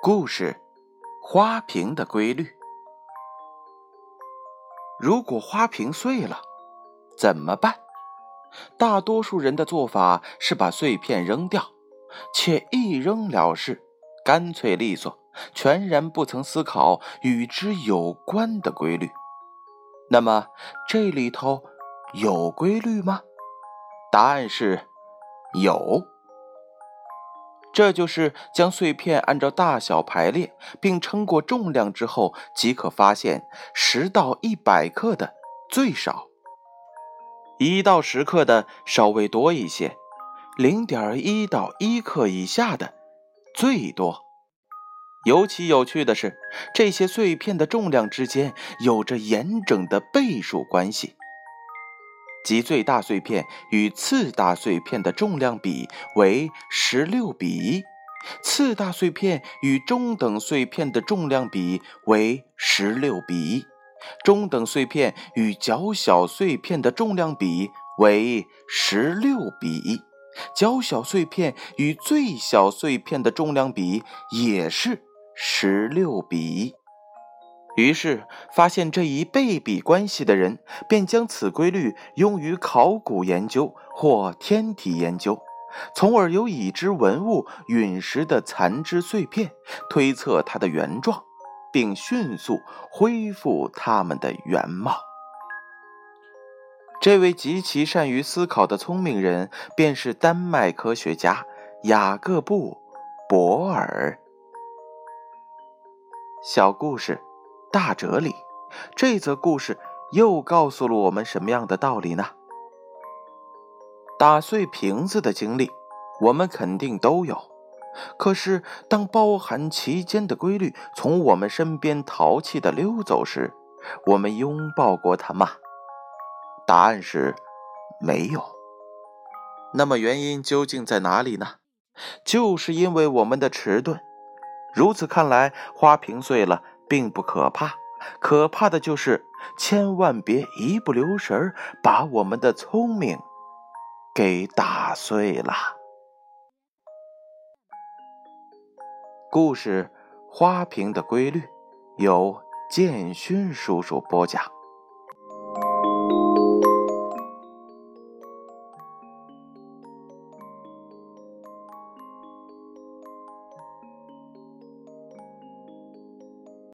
故事：花瓶的规律。如果花瓶碎了，怎么办？大多数人的做法是把碎片扔掉，且一扔了事，干脆利索，全然不曾思考与之有关的规律。那么，这里头有规律吗？答案是有。这就是将碎片按照大小排列，并称过重量之后，即可发现十到一百克的最少，一到十克的稍微多一些，零点一到一克以下的最多。尤其有趣的是，这些碎片的重量之间有着严整的倍数关系。即最大碎片与次大碎片的重量比为十六比一，次大碎片与中等碎片的重量比为十六比一，中等碎片与较小碎片的重量比为十六比一，较小碎片与最小碎片的重量比也是十六比一。于是，发现这一倍比关系的人，便将此规律用于考古研究或天体研究，从而由已知文物陨石的残肢碎片推测它的原状，并迅速恢复它们的原貌。这位极其善于思考的聪明人，便是丹麦科学家雅各布·博尔。小故事。大哲理，这则故事又告诉了我们什么样的道理呢？打碎瓶子的经历，我们肯定都有。可是，当包含其间的规律从我们身边淘气的溜走时，我们拥抱过它吗？答案是没有。那么，原因究竟在哪里呢？就是因为我们的迟钝。如此看来，花瓶碎了。并不可怕，可怕的就是千万别一不留神儿把我们的聪明给打碎了。故事《花瓶的规律》由建勋叔叔播讲。